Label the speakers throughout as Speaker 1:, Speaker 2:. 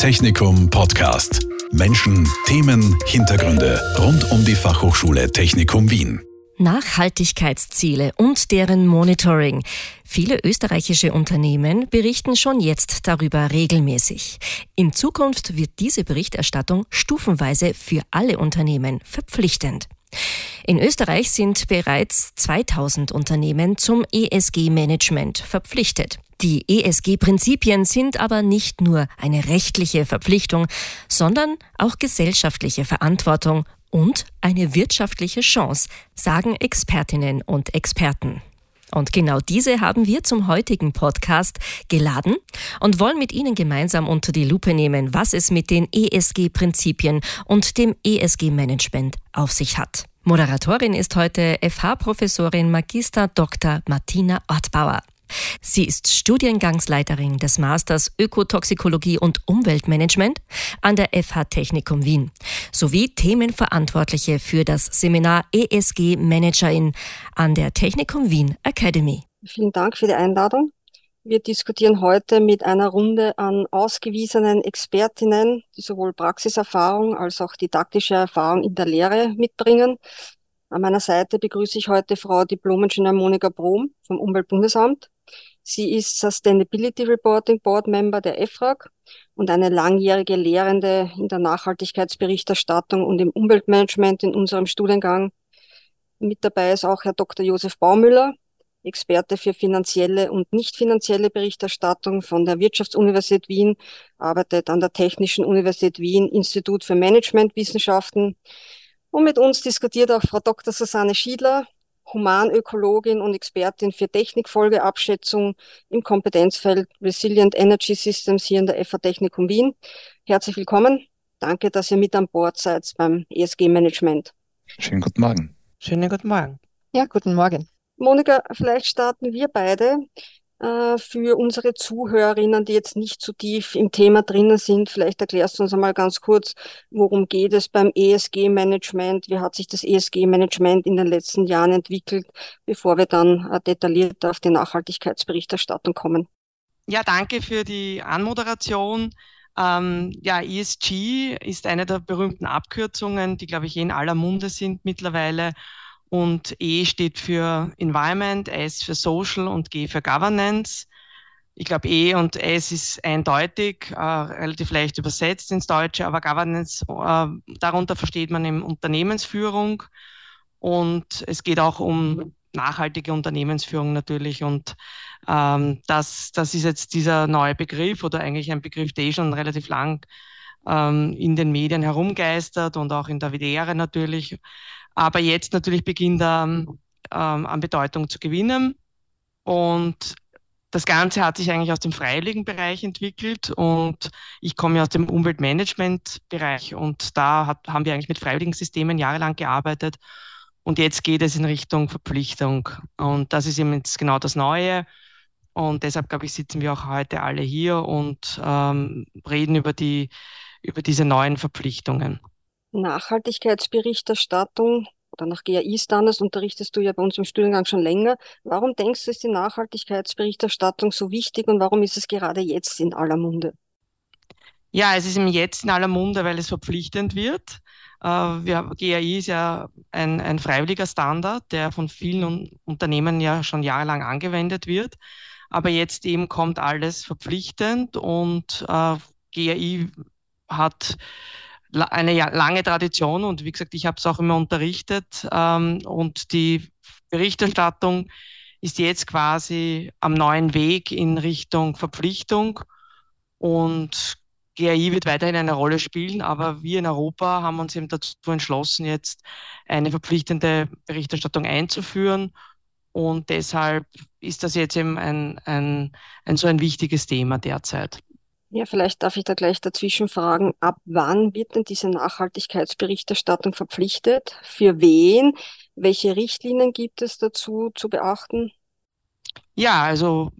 Speaker 1: Technikum Podcast. Menschen, Themen, Hintergründe rund um die Fachhochschule Technikum Wien.
Speaker 2: Nachhaltigkeitsziele und deren Monitoring. Viele österreichische Unternehmen berichten schon jetzt darüber regelmäßig. In Zukunft wird diese Berichterstattung stufenweise für alle Unternehmen verpflichtend. In Österreich sind bereits 2000 Unternehmen zum ESG-Management verpflichtet. Die ESG-Prinzipien sind aber nicht nur eine rechtliche Verpflichtung, sondern auch gesellschaftliche Verantwortung und eine wirtschaftliche Chance, sagen Expertinnen und Experten. Und genau diese haben wir zum heutigen Podcast geladen und wollen mit Ihnen gemeinsam unter die Lupe nehmen, was es mit den ESG-Prinzipien und dem ESG-Management auf sich hat. Moderatorin ist heute FH-Professorin Magister Dr. Martina Ortbauer. Sie ist Studiengangsleiterin des Masters Ökotoxikologie und Umweltmanagement an der FH Technikum Wien sowie Themenverantwortliche für das Seminar ESG Managerin an der Technikum Wien Academy.
Speaker 3: Vielen Dank für die Einladung. Wir diskutieren heute mit einer Runde an ausgewiesenen Expertinnen, die sowohl Praxiserfahrung als auch didaktische Erfahrung in der Lehre mitbringen. An meiner Seite begrüße ich heute Frau Diplom-Ingenieur Monika Brom vom Umweltbundesamt. Sie ist Sustainability Reporting Board Member der EFRAG und eine langjährige Lehrende in der Nachhaltigkeitsberichterstattung und im Umweltmanagement in unserem Studiengang. Mit dabei ist auch Herr Dr. Josef Baumüller, Experte für finanzielle und nicht finanzielle Berichterstattung von der Wirtschaftsuniversität Wien, arbeitet an der Technischen Universität Wien Institut für Managementwissenschaften. Und mit uns diskutiert auch Frau Dr. Susanne Schiedler, Humanökologin und Expertin für Technikfolgeabschätzung im Kompetenzfeld Resilient Energy Systems hier in der FH Technikum Wien. Herzlich willkommen. Danke, dass ihr mit an Bord seid beim ESG-Management.
Speaker 4: Schönen guten Morgen.
Speaker 5: Schönen guten Morgen.
Speaker 6: Ja, guten Morgen.
Speaker 3: Monika, vielleicht starten wir beide äh, für unsere Zuhörerinnen, die jetzt nicht so tief im Thema drinnen sind. Vielleicht erklärst du uns einmal ganz kurz, worum geht es beim ESG-Management? Wie hat sich das ESG-Management in den letzten Jahren entwickelt, bevor wir dann äh, detailliert auf die Nachhaltigkeitsberichterstattung kommen?
Speaker 5: Ja, danke für die Anmoderation. Ähm, ja, ESG ist eine der berühmten Abkürzungen, die, glaube ich, in aller Munde sind mittlerweile. Und E steht für Environment, S für Social und G für Governance. Ich glaube, E und S ist eindeutig, äh, relativ leicht übersetzt ins Deutsche, aber Governance, äh, darunter versteht man eben Unternehmensführung. Und es geht auch um nachhaltige Unternehmensführung natürlich. Und ähm, das, das ist jetzt dieser neue Begriff oder eigentlich ein Begriff, der eh schon relativ lang ähm, in den Medien herumgeistert und auch in der WDR natürlich aber jetzt natürlich beginnt er ähm, an Bedeutung zu gewinnen. Und das Ganze hat sich eigentlich aus dem freiwilligen Bereich entwickelt. Und ich komme ja aus dem Umweltmanagement-Bereich. Und da hat, haben wir eigentlich mit freiwilligen Systemen jahrelang gearbeitet. Und jetzt geht es in Richtung Verpflichtung. Und das ist eben jetzt genau das Neue. Und deshalb glaube ich sitzen wir auch heute alle hier und ähm, reden über die über diese neuen Verpflichtungen.
Speaker 3: Nachhaltigkeitsberichterstattung oder nach GAI-Standards unterrichtest du ja bei uns im Studiengang schon länger. Warum denkst du, ist die Nachhaltigkeitsberichterstattung so wichtig und warum ist es gerade jetzt in aller Munde?
Speaker 5: Ja, es ist im Jetzt in aller Munde, weil es verpflichtend wird. Äh, wir, GAI ist ja ein, ein freiwilliger Standard, der von vielen Unternehmen ja schon jahrelang angewendet wird. Aber jetzt eben kommt alles verpflichtend und äh, GAI hat eine lange Tradition und wie gesagt, ich habe es auch immer unterrichtet ähm, und die Berichterstattung ist jetzt quasi am neuen Weg in Richtung Verpflichtung und GAI wird weiterhin eine Rolle spielen, aber wir in Europa haben uns eben dazu entschlossen, jetzt eine verpflichtende Berichterstattung einzuführen und deshalb ist das jetzt eben ein, ein, ein so ein wichtiges Thema derzeit.
Speaker 3: Ja, vielleicht darf ich da gleich dazwischen fragen, ab wann wird denn diese Nachhaltigkeitsberichterstattung verpflichtet? Für wen? Welche Richtlinien gibt es dazu zu beachten?
Speaker 5: Ja, also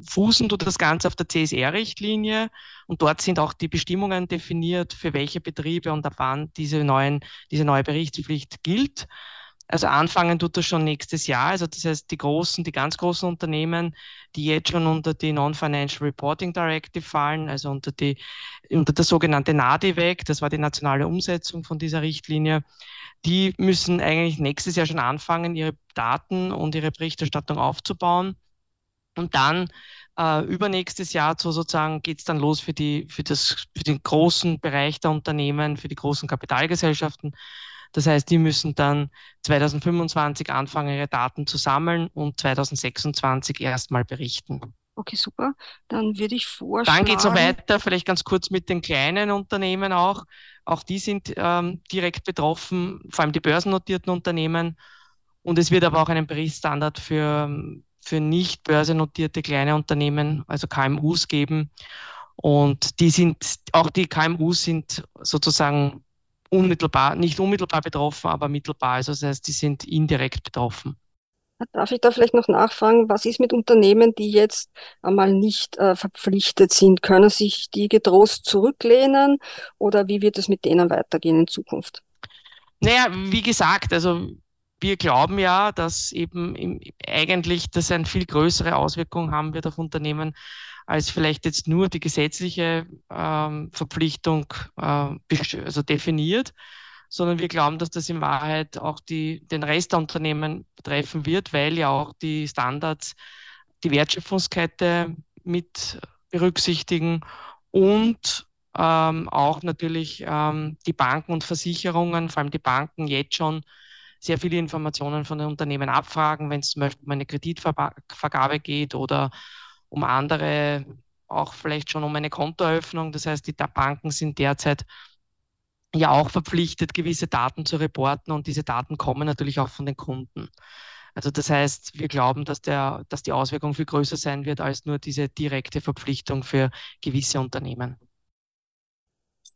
Speaker 5: fußen tut das Ganze auf der CSR-Richtlinie und dort sind auch die Bestimmungen definiert, für welche Betriebe und ab wann diese, neuen, diese neue Berichtspflicht gilt. Also anfangen tut das schon nächstes Jahr. Also das heißt, die großen, die ganz großen Unternehmen, die jetzt schon unter die Non-Financial Reporting Directive fallen, also unter die, unter das sogenannte NADIVEC, das war die nationale Umsetzung von dieser Richtlinie, die müssen eigentlich nächstes Jahr schon anfangen, ihre Daten und ihre Berichterstattung aufzubauen. Und dann äh, übernächstes Jahr so sozusagen geht es dann los für die, für das, für den großen Bereich der Unternehmen, für die großen Kapitalgesellschaften. Das heißt, die müssen dann 2025 anfangen, ihre Daten zu sammeln und 2026 erstmal berichten.
Speaker 3: Okay, super. Dann würde ich vorschlagen.
Speaker 5: Dann geht es so weiter, vielleicht ganz kurz mit den kleinen Unternehmen auch. Auch die sind ähm, direkt betroffen, vor allem die börsennotierten Unternehmen. Und es wird aber auch einen Berichtsstandard für, für nicht börsennotierte kleine Unternehmen, also KMUs geben. Und die sind, auch die KMUs sind sozusagen unmittelbar, nicht unmittelbar betroffen, aber mittelbar. Also das heißt, die sind indirekt betroffen.
Speaker 3: Darf ich da vielleicht noch nachfragen, was ist mit Unternehmen, die jetzt einmal nicht äh, verpflichtet sind? Können sich die getrost zurücklehnen oder wie wird es mit denen weitergehen in Zukunft?
Speaker 5: Naja, wie gesagt, also wir glauben ja, dass eben im, eigentlich das eine viel größere Auswirkung haben wird auf Unternehmen, als vielleicht jetzt nur die gesetzliche ähm, Verpflichtung äh, also definiert, sondern wir glauben, dass das in Wahrheit auch die, den Rest der Unternehmen betreffen wird, weil ja auch die Standards die Wertschöpfungskette mit berücksichtigen und ähm, auch natürlich ähm, die Banken und Versicherungen, vor allem die Banken jetzt schon sehr viele Informationen von den Unternehmen abfragen, wenn es zum Beispiel um eine Kreditvergabe geht oder um andere, auch vielleicht schon um eine Kontoeröffnung. Das heißt, die Banken sind derzeit ja auch verpflichtet, gewisse Daten zu reporten und diese Daten kommen natürlich auch von den Kunden. Also das heißt, wir glauben, dass, der, dass die Auswirkung viel größer sein wird als nur diese direkte Verpflichtung für gewisse Unternehmen.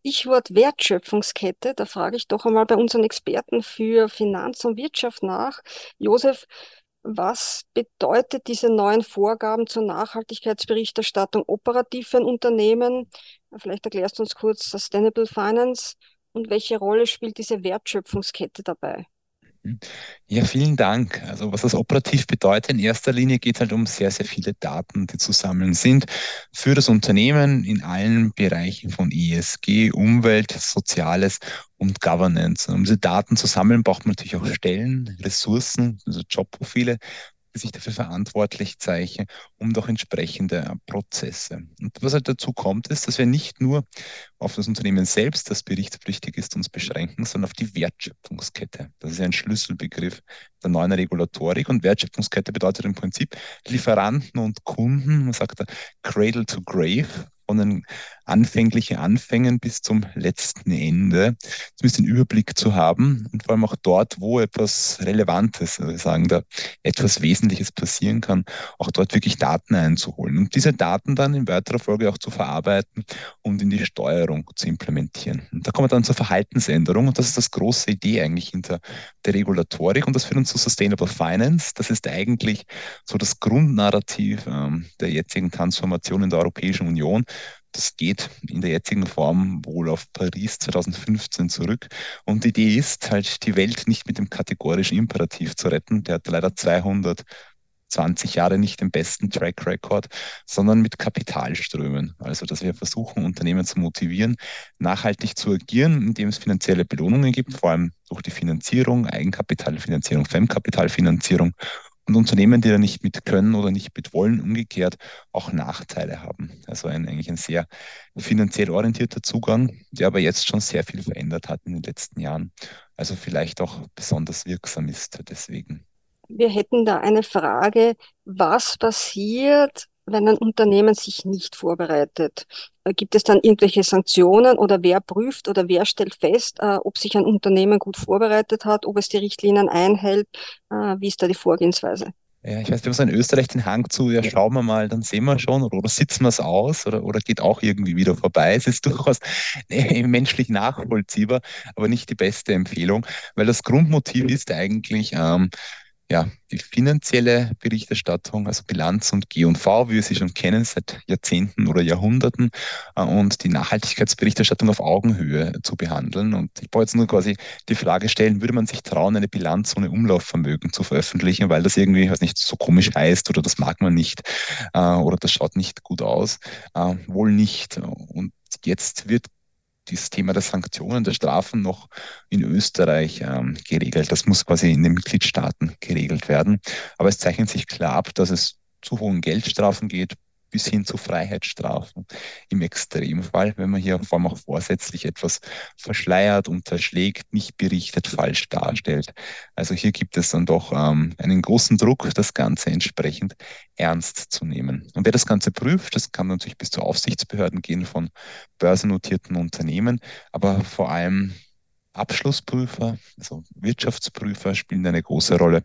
Speaker 3: Stichwort Wertschöpfungskette, da frage ich doch einmal bei unseren Experten für Finanz und Wirtschaft nach. Josef, was bedeutet diese neuen Vorgaben zur Nachhaltigkeitsberichterstattung operativ für ein Unternehmen? Vielleicht erklärst du uns kurz Sustainable Finance und welche Rolle spielt diese Wertschöpfungskette dabei?
Speaker 4: Ja, vielen Dank. Also was das operativ bedeutet, in erster Linie geht es halt um sehr, sehr viele Daten, die zu sammeln sind für das Unternehmen in allen Bereichen von ESG, Umwelt, Soziales und Governance. Um diese Daten zu sammeln, braucht man natürlich auch Stellen, Ressourcen, also Jobprofile sich dafür verantwortlich zeichne, um doch entsprechende äh, Prozesse. Und was halt dazu kommt, ist, dass wir nicht nur auf das Unternehmen selbst, das berichtspflichtig ist, uns beschränken, sondern auf die Wertschöpfungskette. Das ist ein Schlüsselbegriff der neuen Regulatorik. Und Wertschöpfungskette bedeutet im Prinzip Lieferanten und Kunden, man sagt da Cradle to Grave, von den anfänglichen Anfängen bis zum letzten Ende, zumindest den Überblick zu haben und vor allem auch dort, wo etwas Relevantes, also sagen da etwas Wesentliches passieren kann, auch dort wirklich Daten einzuholen und diese Daten dann in weiterer Folge auch zu verarbeiten und in die Steuerung zu implementieren. Und da kommen wir dann zur Verhaltensänderung und das ist das große Idee eigentlich hinter der Regulatorik und das führt uns zu Sustainable Finance. Das ist eigentlich so das Grundnarrativ ähm, der jetzigen Transformation in der Europäischen Union, das geht in der jetzigen Form wohl auf Paris 2015 zurück. Und die Idee ist halt, die Welt nicht mit dem kategorischen Imperativ zu retten. Der hat leider 220 Jahre nicht den besten Track Record, sondern mit Kapitalströmen. Also, dass wir versuchen, Unternehmen zu motivieren, nachhaltig zu agieren, indem es finanzielle Belohnungen gibt, vor allem durch die Finanzierung, Eigenkapitalfinanzierung, Fremdkapitalfinanzierung und Unternehmen, die da nicht mit können oder nicht mit wollen, umgekehrt auch Nachteile haben. Also ein, eigentlich ein sehr finanziell orientierter Zugang, der aber jetzt schon sehr viel verändert hat in den letzten Jahren. Also vielleicht auch besonders wirksam ist deswegen.
Speaker 3: Wir hätten da eine Frage, was passiert, wenn ein Unternehmen sich nicht vorbereitet? Äh, gibt es dann irgendwelche Sanktionen oder wer prüft oder wer stellt fest, äh, ob sich ein Unternehmen gut vorbereitet hat, ob es die Richtlinien einhält? Äh, wie ist da die Vorgehensweise?
Speaker 4: Ja, ich weiß, wir haben so in Österreich den Hang zu, ja, schauen wir mal, dann sehen wir schon, oder, oder sitzen wir es aus, oder, oder geht auch irgendwie wieder vorbei. Es ist durchaus nee, menschlich nachvollziehbar, aber nicht die beste Empfehlung, weil das Grundmotiv ist eigentlich, ähm, ja, die finanzielle Berichterstattung, also Bilanz und G&V, wie wir sie schon kennen seit Jahrzehnten oder Jahrhunderten, äh, und die Nachhaltigkeitsberichterstattung auf Augenhöhe zu behandeln. Und ich wollte jetzt nur quasi die Frage stellen, würde man sich trauen, eine Bilanz ohne Umlaufvermögen zu veröffentlichen, weil das irgendwie weiß nicht so komisch heißt oder das mag man nicht äh, oder das schaut nicht gut aus? Äh, wohl nicht. Und jetzt wird dieses Thema der Sanktionen, der Strafen noch in Österreich ähm, geregelt. Das muss quasi in den Mitgliedstaaten geregelt werden. Aber es zeichnet sich klar ab, dass es zu hohen Geldstrafen geht, bis hin zu Freiheitsstrafen im Extremfall, wenn man hier vor allem auch vorsätzlich etwas verschleiert, unterschlägt, nicht berichtet, falsch darstellt. Also hier gibt es dann doch ähm, einen großen Druck, das Ganze entsprechend ernst zu nehmen. Und wer das Ganze prüft, das kann natürlich bis zu Aufsichtsbehörden gehen von börsennotierten Unternehmen, aber vor allem Abschlussprüfer, also Wirtschaftsprüfer spielen eine große Rolle.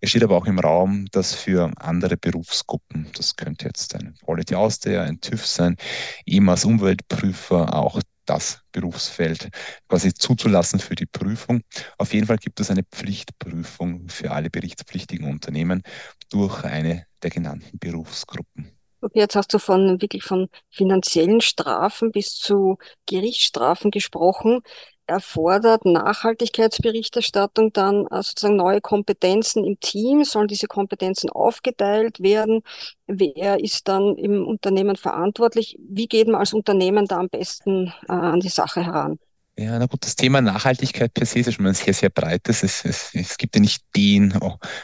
Speaker 4: Es steht aber auch im Raum, dass für andere Berufsgruppen, das könnte jetzt ein Quality Austria, ein TÜV sein, EMAS Umweltprüfer, auch das Berufsfeld quasi zuzulassen für die Prüfung. Auf jeden Fall gibt es eine Pflichtprüfung für alle berichtspflichtigen Unternehmen durch eine der genannten Berufsgruppen.
Speaker 3: Okay, jetzt hast du von wirklich von finanziellen Strafen bis zu Gerichtsstrafen gesprochen erfordert Nachhaltigkeitsberichterstattung dann äh, sozusagen neue Kompetenzen im Team? Sollen diese Kompetenzen aufgeteilt werden? Wer ist dann im Unternehmen verantwortlich? Wie geht man als Unternehmen da am besten äh, an die Sache heran?
Speaker 4: Ja, na gut, das Thema Nachhaltigkeit per se ist schon ein sehr, sehr breites. Es, es, es gibt ja nicht den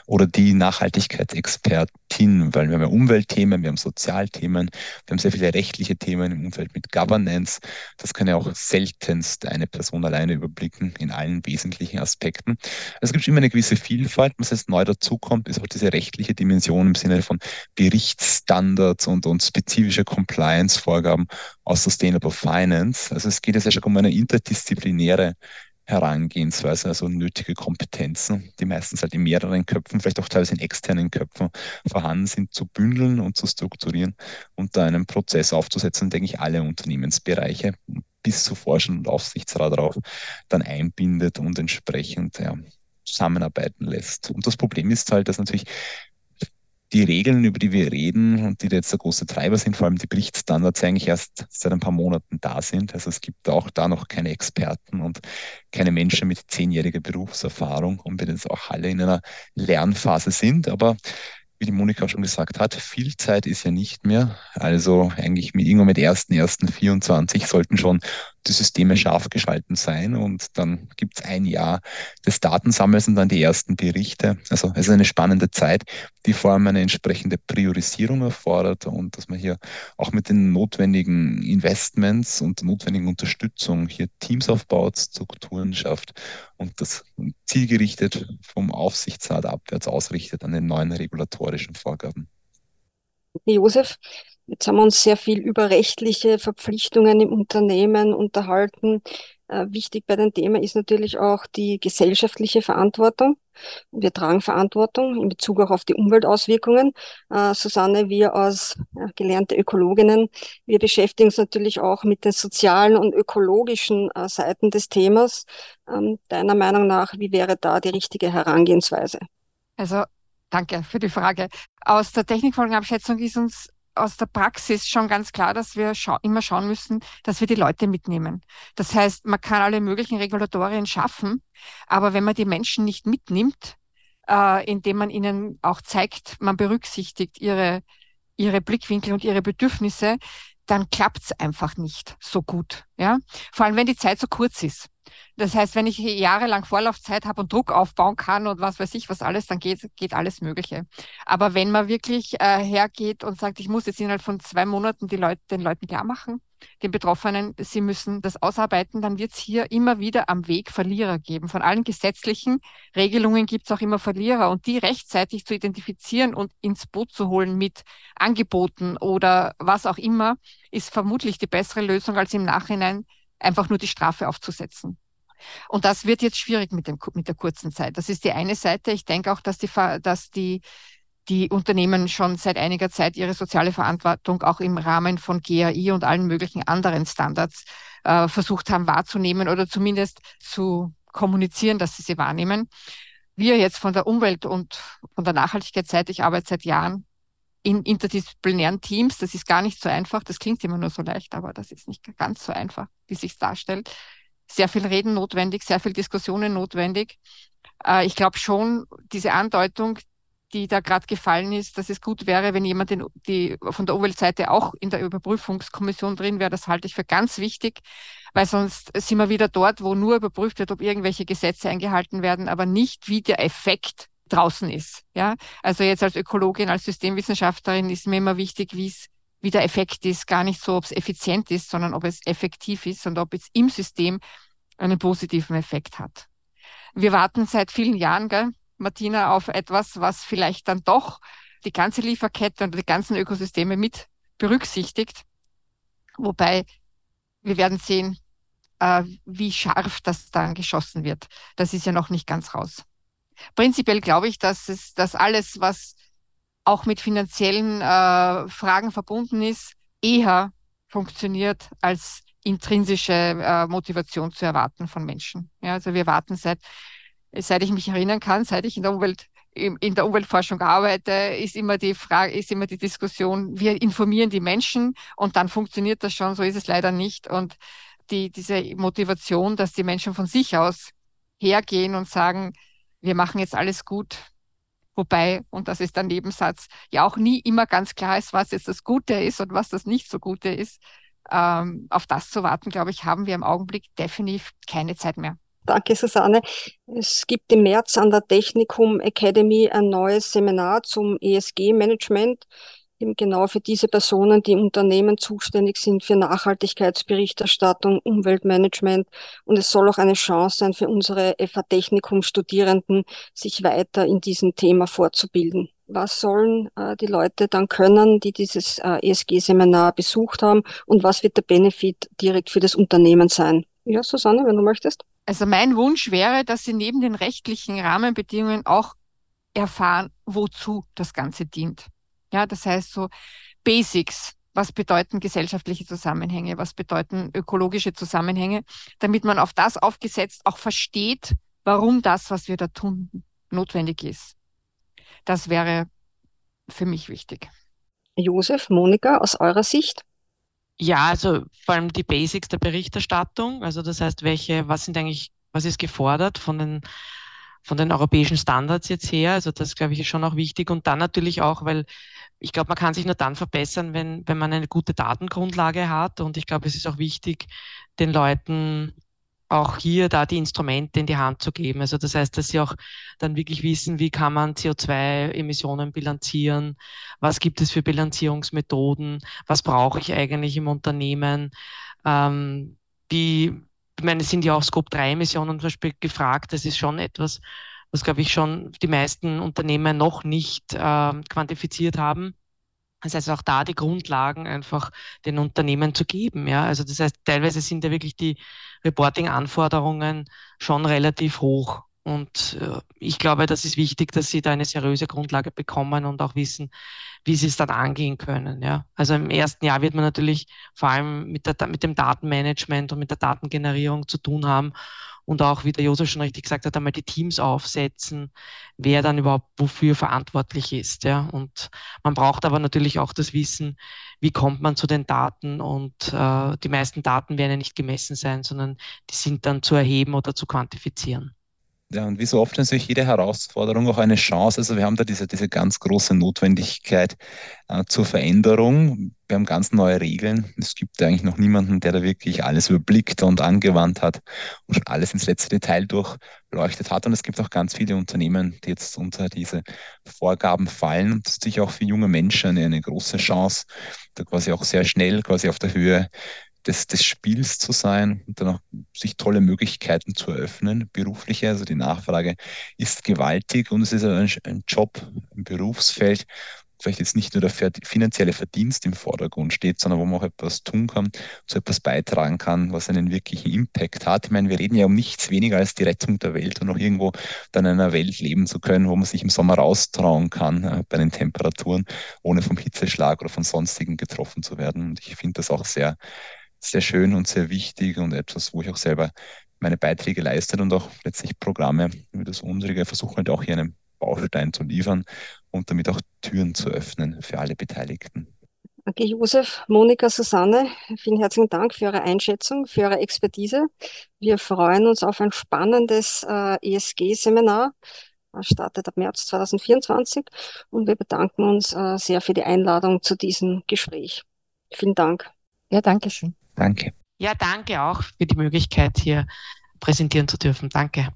Speaker 4: oder die Nachhaltigkeitsexpertin, weil wir haben ja Umweltthemen, wir haben Sozialthemen, wir haben sehr viele rechtliche Themen im Umfeld mit Governance. Das kann ja auch seltenst eine Person alleine überblicken in allen wesentlichen Aspekten. Also es gibt immer eine gewisse Vielfalt. Was jetzt neu dazukommt, ist auch diese rechtliche Dimension im Sinne von Berichtsstandards und, und spezifische Compliance-Vorgaben aus Sustainable Finance. Also es geht jetzt ja schon um eine interdisziplinäre interdisziplinäre Herangehensweise, also nötige Kompetenzen, die meistens halt in mehreren Köpfen, vielleicht auch teilweise in externen Köpfen vorhanden sind, zu bündeln und zu strukturieren und da einen Prozess aufzusetzen, denke ich, alle Unternehmensbereiche bis zu Forschung und Aufsichtsrat darauf dann einbindet und entsprechend ja, zusammenarbeiten lässt. Und das Problem ist halt, dass natürlich die Regeln, über die wir reden und die jetzt der große Treiber sind, vor allem die Berichtsstandards, eigentlich erst seit ein paar Monaten da sind. Also es gibt auch da noch keine Experten und keine Menschen mit zehnjähriger Berufserfahrung und wir jetzt auch alle in einer Lernphase sind. Aber wie die Monika schon gesagt hat, viel Zeit ist ja nicht mehr. Also eigentlich mit irgendwann mit 1.1.24 sollten schon die Systeme scharf geschalten sein und dann gibt es ein Jahr des Datensammels und dann die ersten Berichte. Also es ist eine spannende Zeit, die vor allem eine entsprechende Priorisierung erfordert und dass man hier auch mit den notwendigen Investments und notwendigen Unterstützung hier Teams aufbaut, Strukturen schafft und das zielgerichtet vom Aufsichtsrat abwärts ausrichtet an den neuen regulatorischen Vorgaben.
Speaker 3: Josef, Jetzt haben wir uns sehr viel über rechtliche Verpflichtungen im Unternehmen unterhalten. Äh, wichtig bei dem Thema ist natürlich auch die gesellschaftliche Verantwortung. Wir tragen Verantwortung in Bezug auch auf die Umweltauswirkungen. Äh, Susanne, wir als gelernte Ökologinnen, wir beschäftigen uns natürlich auch mit den sozialen und ökologischen äh, Seiten des Themas. Ähm, deiner Meinung nach, wie wäre da die richtige Herangehensweise?
Speaker 6: Also Danke für die Frage. Aus der Technikfolgenabschätzung ist uns aus der Praxis schon ganz klar, dass wir scha immer schauen müssen, dass wir die Leute mitnehmen. Das heißt, man kann alle möglichen Regulatorien schaffen, aber wenn man die Menschen nicht mitnimmt, äh, indem man ihnen auch zeigt, man berücksichtigt ihre, ihre Blickwinkel und ihre Bedürfnisse, dann klappt es einfach nicht so gut. Ja? Vor allem, wenn die Zeit so kurz ist. Das heißt, wenn ich jahrelang Vorlaufzeit habe und Druck aufbauen kann und was weiß ich was alles, dann geht, geht alles Mögliche. Aber wenn man wirklich äh, hergeht und sagt, ich muss jetzt innerhalb von zwei Monaten die Leute, den Leuten klar machen, den Betroffenen, sie müssen das ausarbeiten, dann wird es hier immer wieder am Weg Verlierer geben. Von allen gesetzlichen Regelungen gibt es auch immer Verlierer und die rechtzeitig zu identifizieren und ins Boot zu holen mit Angeboten oder was auch immer, ist vermutlich die bessere Lösung, als im Nachhinein einfach nur die Strafe aufzusetzen. Und das wird jetzt schwierig mit, dem, mit der kurzen Zeit. Das ist die eine Seite. Ich denke auch, dass die, dass die, die Unternehmen schon seit einiger Zeit ihre soziale Verantwortung auch im Rahmen von GAI und allen möglichen anderen Standards äh, versucht haben wahrzunehmen oder zumindest zu kommunizieren, dass sie sie wahrnehmen. wir jetzt von der Umwelt und von der Nachhaltigkeitsseite, ich arbeite seit Jahren in interdisziplinären Teams, das ist gar nicht so einfach, das klingt immer nur so leicht, aber das ist nicht ganz so einfach, wie sich darstellt. Sehr viel Reden notwendig, sehr viel Diskussionen notwendig. Äh, ich glaube schon, diese Andeutung, die da gerade gefallen ist, dass es gut wäre, wenn jemand den, die, von der Umweltseite auch in der Überprüfungskommission drin wäre. Das halte ich für ganz wichtig, weil sonst sind wir wieder dort, wo nur überprüft wird, ob irgendwelche Gesetze eingehalten werden, aber nicht, wie der Effekt draußen ist. Ja, also jetzt als Ökologin, als Systemwissenschaftlerin ist mir immer wichtig, wie es wie der Effekt ist, gar nicht so, ob es effizient ist, sondern ob es effektiv ist und ob es im System einen positiven Effekt hat. Wir warten seit vielen Jahren, gell, Martina, auf etwas, was vielleicht dann doch die ganze Lieferkette und die ganzen Ökosysteme mit berücksichtigt. Wobei wir werden sehen, äh, wie scharf das dann geschossen wird. Das ist ja noch nicht ganz raus. Prinzipiell glaube ich, dass es, dass alles, was auch mit finanziellen äh, Fragen verbunden ist, eher funktioniert als intrinsische äh, Motivation zu erwarten von Menschen. Ja, also wir warten seit seit ich mich erinnern kann, seit ich in der Umwelt in der Umweltforschung arbeite, ist immer die Frage, ist immer die Diskussion, wir informieren die Menschen und dann funktioniert das schon, so ist es leider nicht. Und die, diese Motivation, dass die Menschen von sich aus hergehen und sagen, wir machen jetzt alles gut. Wobei, und das ist der Nebensatz, ja auch nie immer ganz klar ist, was jetzt das Gute ist und was das nicht so Gute ist. Ähm, auf das zu warten, glaube ich, haben wir im Augenblick definitiv keine Zeit mehr.
Speaker 3: Danke, Susanne. Es gibt im März an der Technikum Academy ein neues Seminar zum ESG-Management, eben genau für diese Personen, die Unternehmen zuständig sind für Nachhaltigkeitsberichterstattung, Umweltmanagement. Und es soll auch eine Chance sein für unsere FA-Technikum-Studierenden, sich weiter in diesem Thema fortzubilden. Was sollen äh, die Leute dann können, die dieses äh, ESG-Seminar besucht haben? Und was wird der Benefit direkt für das Unternehmen sein? Ja, Susanne, wenn du möchtest.
Speaker 6: Also mein Wunsch wäre, dass Sie neben den rechtlichen Rahmenbedingungen auch erfahren, wozu das Ganze dient. Ja, das heißt so Basics. Was bedeuten gesellschaftliche Zusammenhänge? Was bedeuten ökologische Zusammenhänge? Damit man auf das aufgesetzt auch versteht, warum das, was wir da tun, notwendig ist. Das wäre für mich wichtig.
Speaker 3: Josef, Monika, aus eurer Sicht?
Speaker 5: Ja, also vor allem die Basics der Berichterstattung. Also das heißt, welche, was sind eigentlich, was ist gefordert von den, von den europäischen Standards jetzt her? Also das, glaube ich, ist schon auch wichtig. Und dann natürlich auch, weil ich glaube, man kann sich nur dann verbessern, wenn, wenn man eine gute Datengrundlage hat. Und ich glaube, es ist auch wichtig, den Leuten auch hier da die Instrumente in die Hand zu geben. Also das heißt, dass sie auch dann wirklich wissen, wie kann man CO2-Emissionen bilanzieren, was gibt es für Bilanzierungsmethoden, was brauche ich eigentlich im Unternehmen, ähm, wie, ich meine, es sind ja auch Scope-3-Emissionen zum Beispiel gefragt, das ist schon etwas, was, glaube ich, schon die meisten Unternehmen noch nicht äh, quantifiziert haben. Das heißt, auch da die Grundlagen einfach den Unternehmen zu geben. Ja, also das heißt, teilweise sind ja wirklich die Reporting-Anforderungen schon relativ hoch. Und äh, ich glaube, das ist wichtig, dass sie da eine seriöse Grundlage bekommen und auch wissen, wie sie es dann angehen können. Ja. Also im ersten Jahr wird man natürlich vor allem mit, der, mit dem Datenmanagement und mit der Datengenerierung zu tun haben und auch, wie der Josef schon richtig gesagt hat, einmal die Teams aufsetzen, wer dann überhaupt wofür verantwortlich ist. Ja. Und man braucht aber natürlich auch das Wissen, wie kommt man zu den Daten und äh, die meisten Daten werden ja nicht gemessen sein, sondern die sind dann zu erheben oder zu quantifizieren.
Speaker 4: Ja, und wie so oft ist natürlich jede Herausforderung auch eine Chance. Also wir haben da diese, diese ganz große Notwendigkeit äh, zur Veränderung. Wir haben ganz neue Regeln. Es gibt eigentlich noch niemanden, der da wirklich alles überblickt und angewandt hat und schon alles ins letzte Detail durchleuchtet hat. Und es gibt auch ganz viele Unternehmen, die jetzt unter diese Vorgaben fallen. Und das ist natürlich auch für junge Menschen eine, eine große Chance, da quasi auch sehr schnell, quasi auf der Höhe des, des Spiels zu sein und dann auch sich tolle Möglichkeiten zu eröffnen, berufliche. Also die Nachfrage ist gewaltig und es ist ein, ein Job, ein Berufsfeld, vielleicht jetzt nicht nur der finanzielle Verdienst im Vordergrund steht, sondern wo man auch etwas tun kann, zu etwas beitragen kann, was einen wirklichen Impact hat. Ich meine, wir reden ja um nichts weniger als die Rettung der Welt und auch irgendwo dann in einer Welt leben zu können, wo man sich im Sommer raustrauen kann äh, bei den Temperaturen, ohne vom Hitzeschlag oder von sonstigen getroffen zu werden. Und ich finde das auch sehr sehr schön und sehr wichtig und etwas, wo ich auch selber meine Beiträge leistet und auch letztlich Programme wie das unsere versuchen halt auch hier einen Baustein zu liefern und damit auch Türen zu öffnen für alle Beteiligten.
Speaker 3: Danke, Josef, Monika, Susanne. Vielen herzlichen Dank für Ihre Einschätzung, für Ihre Expertise. Wir freuen uns auf ein spannendes äh, ESG-Seminar. Startet ab März 2024 und wir bedanken uns äh, sehr für die Einladung zu diesem Gespräch. Vielen Dank.
Speaker 6: Ja, danke schön.
Speaker 4: Danke.
Speaker 5: Ja, danke auch für die Möglichkeit, hier präsentieren zu dürfen. Danke.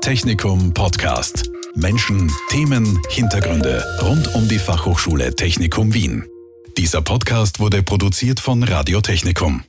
Speaker 1: Technikum Podcast. Menschen, Themen, Hintergründe rund um die Fachhochschule Technikum Wien. Dieser Podcast wurde produziert von Radio Technikum.